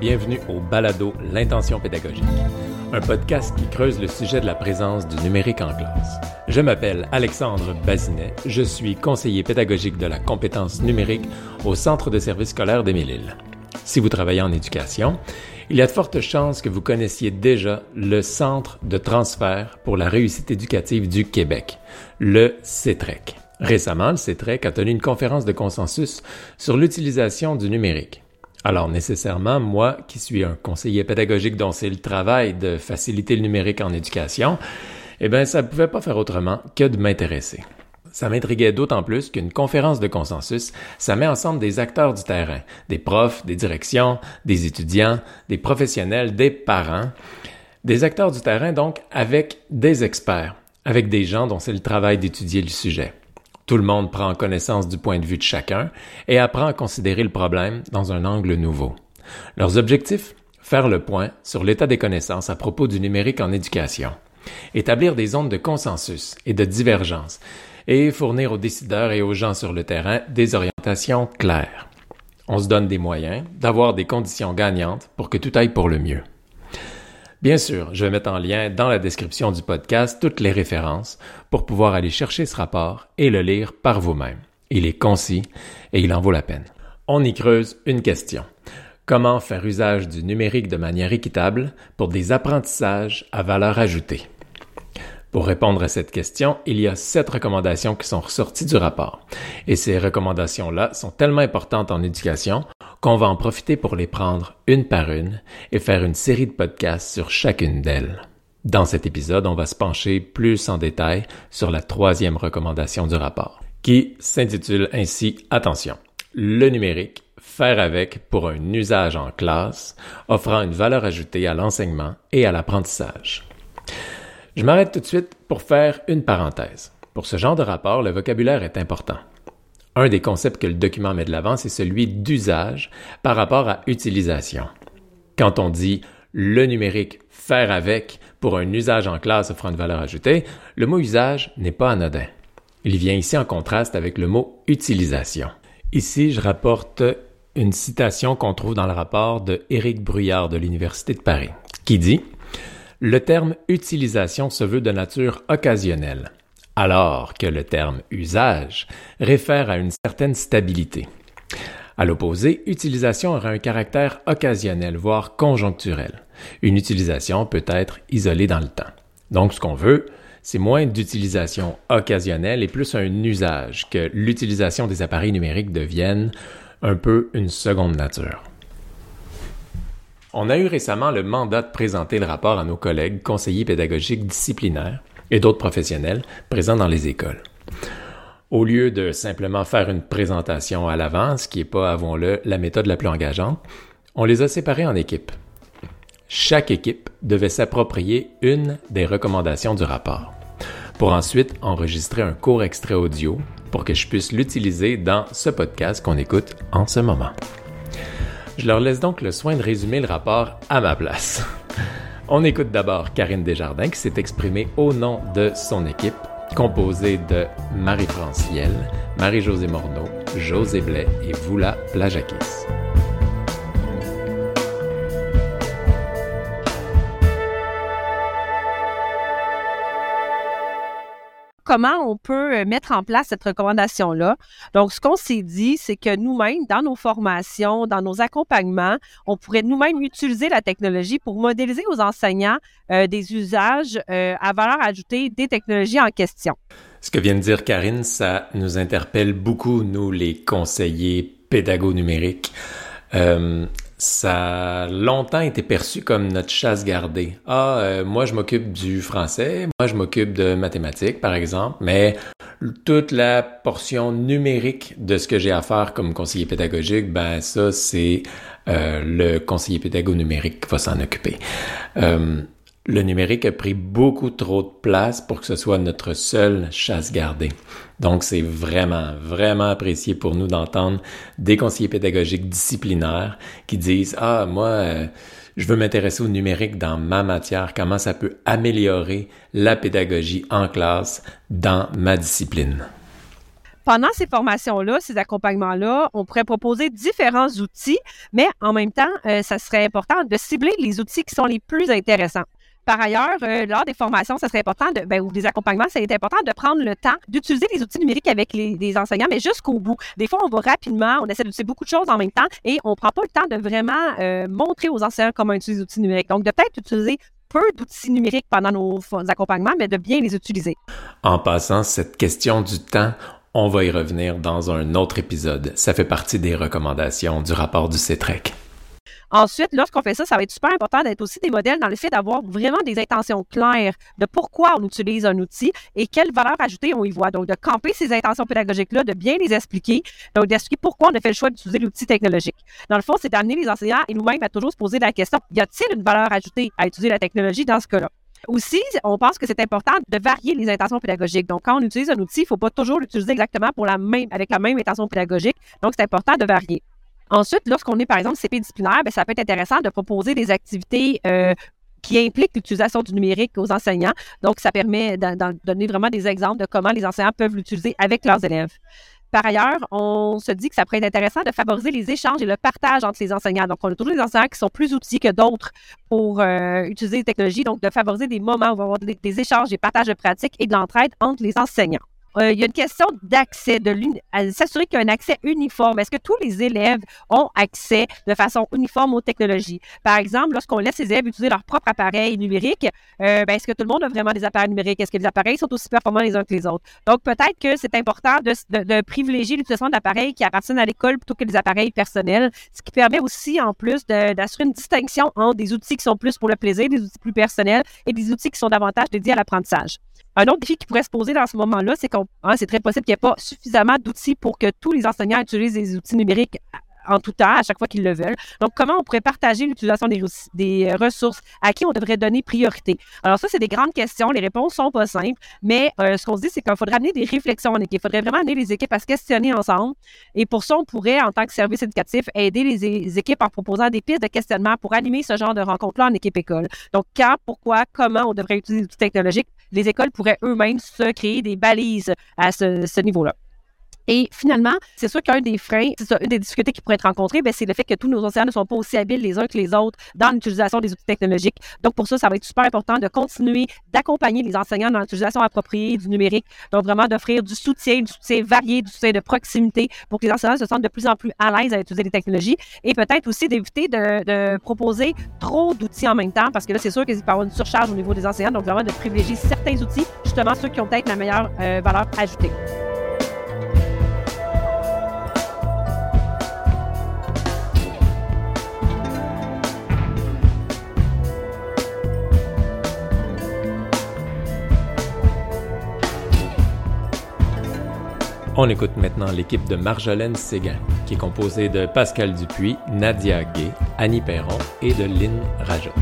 Bienvenue au Balado L'intention pédagogique, un podcast qui creuse le sujet de la présence du numérique en classe. Je m'appelle Alexandre Bazinet, je suis conseiller pédagogique de la compétence numérique au Centre de services scolaires d'Émile-Île. Si vous travaillez en éducation, il y a de fortes chances que vous connaissiez déjà le Centre de transfert pour la réussite éducative du Québec, le CETREC. Récemment, le CETREC a tenu une conférence de consensus sur l'utilisation du numérique. Alors nécessairement, moi, qui suis un conseiller pédagogique dont c'est le travail de faciliter le numérique en éducation, eh bien, ça ne pouvait pas faire autrement que de m'intéresser. Ça m'intriguait d'autant plus qu'une conférence de consensus, ça met ensemble des acteurs du terrain, des profs, des directions, des étudiants, des professionnels, des parents, des acteurs du terrain donc avec des experts, avec des gens dont c'est le travail d'étudier le sujet. Tout le monde prend connaissance du point de vue de chacun et apprend à considérer le problème dans un angle nouveau. Leurs objectifs? Faire le point sur l'état des connaissances à propos du numérique en éducation, établir des zones de consensus et de divergence, et fournir aux décideurs et aux gens sur le terrain des orientations claires. On se donne des moyens d'avoir des conditions gagnantes pour que tout aille pour le mieux. Bien sûr, je vais mettre en lien dans la description du podcast toutes les références pour pouvoir aller chercher ce rapport et le lire par vous-même. Il est concis et il en vaut la peine. On y creuse une question. Comment faire usage du numérique de manière équitable pour des apprentissages à valeur ajoutée? Pour répondre à cette question, il y a sept recommandations qui sont ressorties du rapport. Et ces recommandations-là sont tellement importantes en éducation qu'on va en profiter pour les prendre une par une et faire une série de podcasts sur chacune d'elles. Dans cet épisode, on va se pencher plus en détail sur la troisième recommandation du rapport, qui s'intitule ainsi Attention, le numérique, faire avec pour un usage en classe, offrant une valeur ajoutée à l'enseignement et à l'apprentissage. Je m'arrête tout de suite pour faire une parenthèse. Pour ce genre de rapport, le vocabulaire est important. Un des concepts que le document met de l'avant, c'est celui d'usage par rapport à utilisation. Quand on dit le numérique, faire avec pour un usage en classe offrant une valeur ajoutée, le mot usage n'est pas anodin. Il vient ici en contraste avec le mot utilisation. Ici, je rapporte une citation qu'on trouve dans le rapport de Éric Bruyard de l'Université de Paris, qui dit Le terme utilisation se veut de nature occasionnelle alors que le terme usage réfère à une certaine stabilité. À l'opposé, utilisation aura un caractère occasionnel, voire conjoncturel. Une utilisation peut être isolée dans le temps. Donc, ce qu'on veut, c'est moins d'utilisation occasionnelle et plus un usage, que l'utilisation des appareils numériques devienne un peu une seconde nature. On a eu récemment le mandat de présenter le rapport à nos collègues conseillers pédagogiques disciplinaires et d'autres professionnels présents dans les écoles. Au lieu de simplement faire une présentation à l'avance, qui n'est pas, avouons-le, la méthode la plus engageante, on les a séparés en équipes. Chaque équipe devait s'approprier une des recommandations du rapport, pour ensuite enregistrer un court extrait audio pour que je puisse l'utiliser dans ce podcast qu'on écoute en ce moment. Je leur laisse donc le soin de résumer le rapport à ma place. On écoute d'abord Karine Desjardins qui s'est exprimée au nom de son équipe, composée de Marie-France Marie-Josée Morneau, José Blais et Voula Plajakis. Comment on peut euh, mettre en place cette recommandation-là. Donc, ce qu'on s'est dit, c'est que nous-mêmes, dans nos formations, dans nos accompagnements, on pourrait nous-mêmes utiliser la technologie pour modéliser aux enseignants euh, des usages euh, à valeur ajoutée des technologies en question. Ce que vient de dire Karine, ça nous interpelle beaucoup, nous, les conseillers pédagogues numériques ça a longtemps été perçu comme notre chasse gardée. Ah, euh, moi je m'occupe du français, moi je m'occupe de mathématiques par exemple, mais toute la portion numérique de ce que j'ai à faire comme conseiller pédagogique, ben ça c'est euh, le conseiller pédagogue numérique qui va s'en occuper. Euh, le numérique a pris beaucoup trop de place pour que ce soit notre seule chasse gardée. Donc, c'est vraiment, vraiment apprécié pour nous d'entendre des conseillers pédagogiques disciplinaires qui disent, ah, moi, euh, je veux m'intéresser au numérique dans ma matière, comment ça peut améliorer la pédagogie en classe dans ma discipline. pendant ces formations-là, ces accompagnements-là, on pourrait proposer différents outils, mais en même temps, euh, ça serait important de cibler les outils qui sont les plus intéressants. Par ailleurs, euh, lors des formations, ça serait important de, ben, ou des accompagnements, c'est important de prendre le temps d'utiliser les outils numériques avec les, enseignants, mais jusqu'au bout. Des fois, on va rapidement, on essaie d'utiliser beaucoup de choses en même temps et on ne prend pas le temps de vraiment euh, montrer aux enseignants comment utiliser les outils numériques. Donc, de peut-être utiliser peu d'outils numériques pendant nos accompagnements, mais de bien les utiliser. En passant, cette question du temps, on va y revenir dans un autre épisode. Ça fait partie des recommandations du rapport du CETREC. Ensuite, lorsqu'on fait ça, ça va être super important d'être aussi des modèles dans le fait d'avoir vraiment des intentions claires de pourquoi on utilise un outil et quelle valeur ajoutée on y voit. Donc, de camper ces intentions pédagogiques-là, de bien les expliquer, donc d'expliquer pourquoi on a fait le choix d'utiliser l'outil technologique. Dans le fond, c'est d'amener les enseignants et nous-mêmes à toujours se poser la question, y a-t-il une valeur ajoutée à utiliser la technologie dans ce cas-là? Aussi, on pense que c'est important de varier les intentions pédagogiques. Donc, quand on utilise un outil, il ne faut pas toujours l'utiliser exactement pour la même, avec la même intention pédagogique. Donc, c'est important de varier. Ensuite, lorsqu'on est, par exemple, CP disciplinaire, bien, ça peut être intéressant de proposer des activités euh, qui impliquent l'utilisation du numérique aux enseignants. Donc, ça permet de donner vraiment des exemples de comment les enseignants peuvent l'utiliser avec leurs élèves. Par ailleurs, on se dit que ça pourrait être intéressant de favoriser les échanges et le partage entre les enseignants. Donc, on a toujours des enseignants qui sont plus outils que d'autres pour euh, utiliser les technologies. Donc, de favoriser des moments où on va avoir des, des échanges, des partages de pratiques et de l'entraide entre les enseignants. Euh, il y a une question d'accès, de s'assurer qu'il y a un accès uniforme. Est-ce que tous les élèves ont accès de façon uniforme aux technologies? Par exemple, lorsqu'on laisse les élèves utiliser leur propre appareil numérique, euh, ben, est-ce que tout le monde a vraiment des appareils numériques? Est-ce que les appareils sont aussi performants les uns que les autres? Donc, peut-être que c'est important de, privilégier l'utilisation d'appareils qui appartiennent à l'école plutôt que des appareils personnels, ce qui permet aussi, en plus, d'assurer une distinction entre des outils qui sont plus pour le plaisir, des outils plus personnels et des outils qui sont davantage dédiés à l'apprentissage. Un autre défi qui pourrait se poser dans ce moment-là, c'est qu'on hein, c'est très possible qu'il n'y ait pas suffisamment d'outils pour que tous les enseignants utilisent des outils numériques en tout temps, à chaque fois qu'ils le veulent. Donc, comment on pourrait partager l'utilisation des, des, ressources? À qui on devrait donner priorité? Alors, ça, c'est des grandes questions. Les réponses sont pas simples, mais euh, ce qu'on se dit, c'est qu'il faudrait amener des réflexions en équipe. Il faudrait vraiment amener les équipes à se questionner ensemble. Et pour ça, on pourrait, en tant que service éducatif, aider les, équipes en proposant des pistes de questionnement pour animer ce genre de rencontres-là en équipe école. Donc, quand, pourquoi, comment on devrait utiliser l'outil technologique, les écoles pourraient eux-mêmes se créer des balises à ce niveau-là. Et finalement, c'est sûr qu'un des freins, c'est ça, une des difficultés qui pourraient être rencontrées, ben, c'est le fait que tous nos enseignants ne sont pas aussi habiles les uns que les autres dans l'utilisation des outils technologiques. Donc, pour ça, ça va être super important de continuer d'accompagner les enseignants dans l'utilisation appropriée du numérique. Donc, vraiment d'offrir du soutien, du soutien varié, du soutien de proximité pour que les enseignants se sentent de plus en plus à l'aise à utiliser les technologies. Et peut-être aussi d'éviter de, proposer trop d'outils en même temps, parce que là, c'est sûr qu'il va y avoir une surcharge au niveau des enseignants. Donc, vraiment de privilégier certains outils, justement ceux qui ont peut-être la meilleure euh, valeur ajoutée. On écoute maintenant l'équipe de Marjolaine Séguin, qui est composée de Pascal Dupuis, Nadia Gay, Annie Perron et de Lynn Rajot.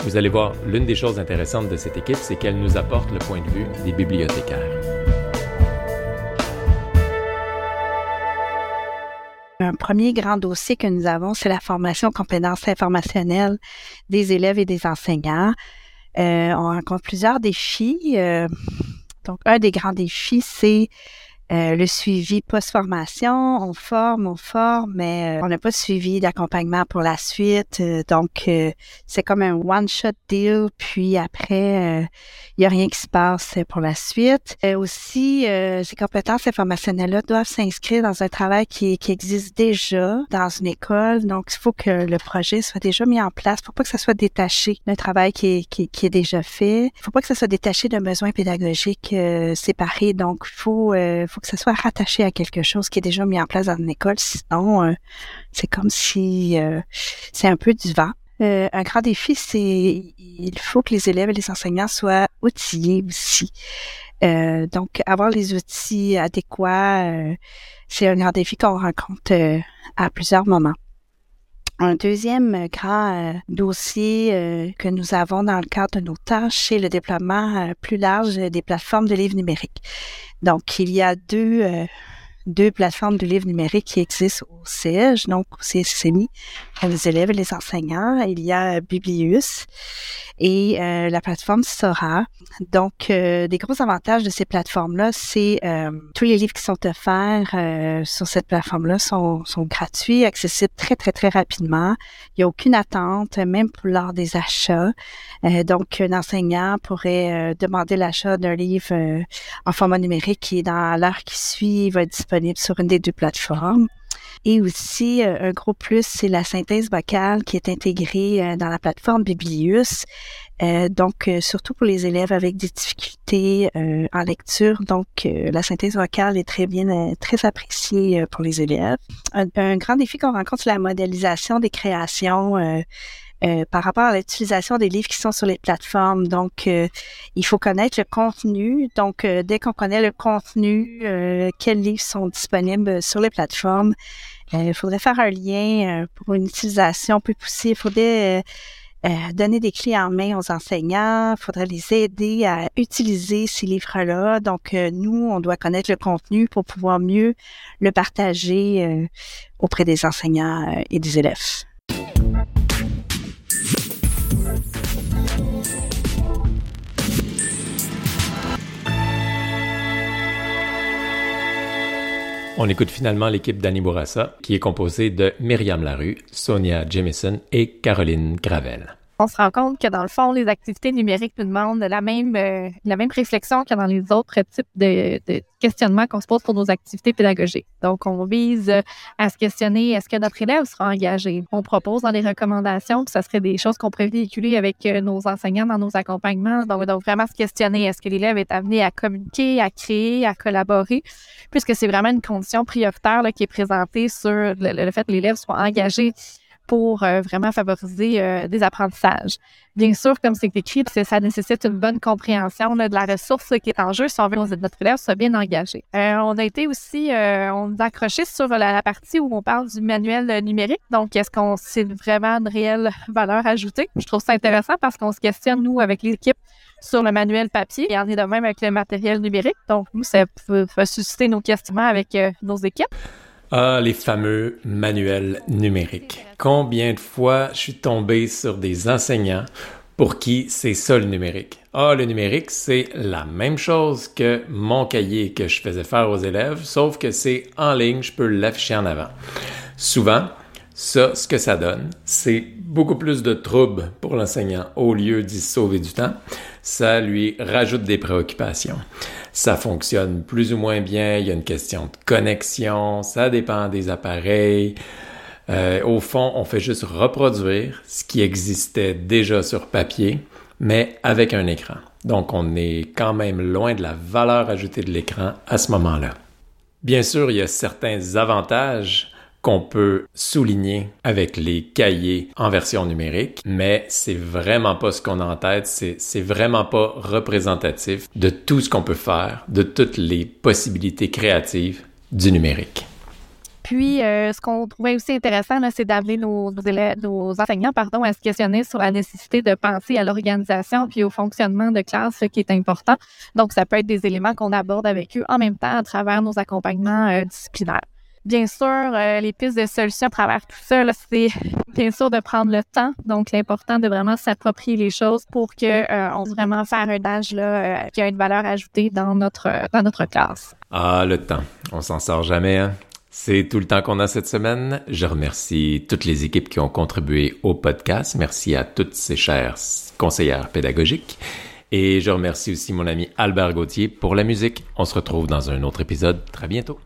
Vous allez voir, l'une des choses intéressantes de cette équipe, c'est qu'elle nous apporte le point de vue des bibliothécaires. Un premier grand dossier que nous avons, c'est la formation compétences informationnelles des élèves et des enseignants. Euh, on rencontre plusieurs défis. Euh, donc, un des grands défis, c'est euh, le suivi post-formation, on forme, on forme, mais euh, on n'a pas de suivi d'accompagnement pour la suite. Euh, donc, c'est comme un one-shot deal, puis après, il n'y a rien qui se passe pour la suite. aussi, ces compétences informationnelles-là doivent s'inscrire dans un travail qui, qui existe déjà dans une école. Donc, il faut que le projet soit déjà mis en place. Faut pas que ça soit détaché d'un travail qui est, qui, qui est déjà fait. Il faut pas que ça soit détaché d'un besoin pédagogique séparé. Donc, il faut, faut que ça soit rattaché à quelque chose qui est déjà mis en place dans une école. Sinon, euh, c'est comme si euh, c'est un peu du vent. Euh, un grand défi, c'est il faut que les élèves et les enseignants soient outillés aussi. donc, avoir les outils adéquats, c'est un grand défi qu'on rencontre à plusieurs moments. Un deuxième grand dossier que nous avons dans le cadre de nos tâches, c'est le déploiement plus large des plateformes de livres numériques. Donc, il y a deux, euh, deux plateformes de livres numériques qui existent au CEJ, donc au CSMI, pour les élèves et les enseignants. Il y a Biblius et euh, la plateforme Sora. Donc, euh, des gros avantages de ces plateformes-là, c'est euh, tous les livres qui sont offerts sur cette plateforme-là sont, sont gratuits, accessibles très, très, très rapidement. Il n'y a aucune attente, même pour lors des achats. donc, un enseignant pourrait demander l'achat d'un livre en format numérique qui, dans l'heure qui suit, va être disponible sur une des deux plateformes. Et aussi, euh, un gros plus, c'est la synthèse vocale qui est intégrée euh, dans la plateforme Biblius. Euh, donc, surtout pour les élèves avec des difficultés en lecture. Donc, la synthèse vocale est très bien, très appréciée pour les élèves. Un, grand défi qu'on rencontre, c'est la modélisation des créations. Par rapport à l'utilisation des livres qui sont sur les plateformes. Donc, il faut connaître le contenu. Donc, dès qu'on connaît le contenu, quels livres sont disponibles sur les plateformes, il euh, faudrait faire un lien euh, pour une utilisation plus poussée. Il faudrait euh, donner des clés en main aux enseignants. Il faudrait les aider à utiliser ces livres-là. Donc, nous, on doit connaître le contenu pour pouvoir mieux le partager auprès des enseignants et des élèves. On écoute finalement l'équipe d'Annie Bourassa, qui est composée de Myriam Larue, Sonia Jamison et Caroline Gravel on se rend compte que dans le fond, les activités numériques nous demandent la même, euh, la même réflexion que dans les autres types de, questionnements qu'on se pose pour nos activités pédagogiques. Donc, on vise à se questionner est-ce que notre élève sera engagé? On propose dans les recommandations que ce serait des choses qu'on pourrait véhiculer avec euh, nos enseignants dans nos accompagnements. Donc, donc vraiment se questionner est-ce que l'élève est amené à communiquer, à créer, à collaborer, puisque c'est vraiment une condition prioritaire qui est présentée sur le fait que l'élève soit engagé pour euh, vraiment favoriser euh, des apprentissages. Bien sûr, comme c'est écrit, ça nécessite une bonne compréhension de la ressource qui est en jeu si on veut que notre élève soit bien engagé. Euh, on a été aussi, on a accroché sur la, partie où on parle du manuel numérique. Donc, est-ce qu'on c'est vraiment une réelle valeur ajoutée? Je trouve ça intéressant parce qu'on se questionne, nous, avec l'équipe, sur le manuel papier et on est de même avec le matériel numérique. Donc, nous, ça peut, susciter nos questionnements avec nos équipes. Ah, les fameux manuels numériques. Combien de fois je suis tombé sur des enseignants pour qui c'est ça le numérique? Ah, le numérique, c'est la même chose que mon cahier que je faisais faire aux élèves, sauf que c'est en ligne, je peux l'afficher en avant. Souvent, ça, ce que ça donne, c'est beaucoup plus de troubles pour l'enseignant au lieu d'y sauver du temps. Ça lui rajoute des préoccupations ça fonctionne plus ou moins bien, il y a une question de connexion, ça dépend des appareils. Euh, au fond, on fait juste reproduire ce qui existait déjà sur papier, mais avec un écran. Donc, on est quand même loin de la valeur ajoutée de l'écran à ce moment-là. Bien sûr, il y a certains avantages qu'on peut souligner avec les cahiers en version numérique, mais c'est vraiment pas ce qu'on a en tête, c'est vraiment pas représentatif de tout ce qu'on peut faire, de toutes les possibilités créatives du numérique. Puis, euh, ce qu'on trouvait aussi intéressant, c'est d'amener nos, nos, enseignants pardon, à se questionner sur la nécessité de penser à l'organisation puis au fonctionnement de classe, ce qui est important. Donc, ça peut être des éléments qu'on aborde avec eux en même temps à travers nos accompagnements euh, disciplinaires. Bien sûr, euh, les pistes de solutions à travers tout ça, c'est bien sûr de prendre le temps. Donc, l'important de vraiment s'approprier les choses pour que euh, on vraiment faire un âge là, euh, qui a une valeur ajoutée dans notre dans notre classe. Ah, le temps, on s'en sort jamais. Hein? C'est tout le temps qu'on a cette semaine. Je remercie toutes les équipes qui ont contribué au podcast. Merci à toutes ces chères conseillères pédagogiques. Et je remercie aussi mon ami Albert Gauthier pour la musique. On se retrouve dans un autre épisode très bientôt.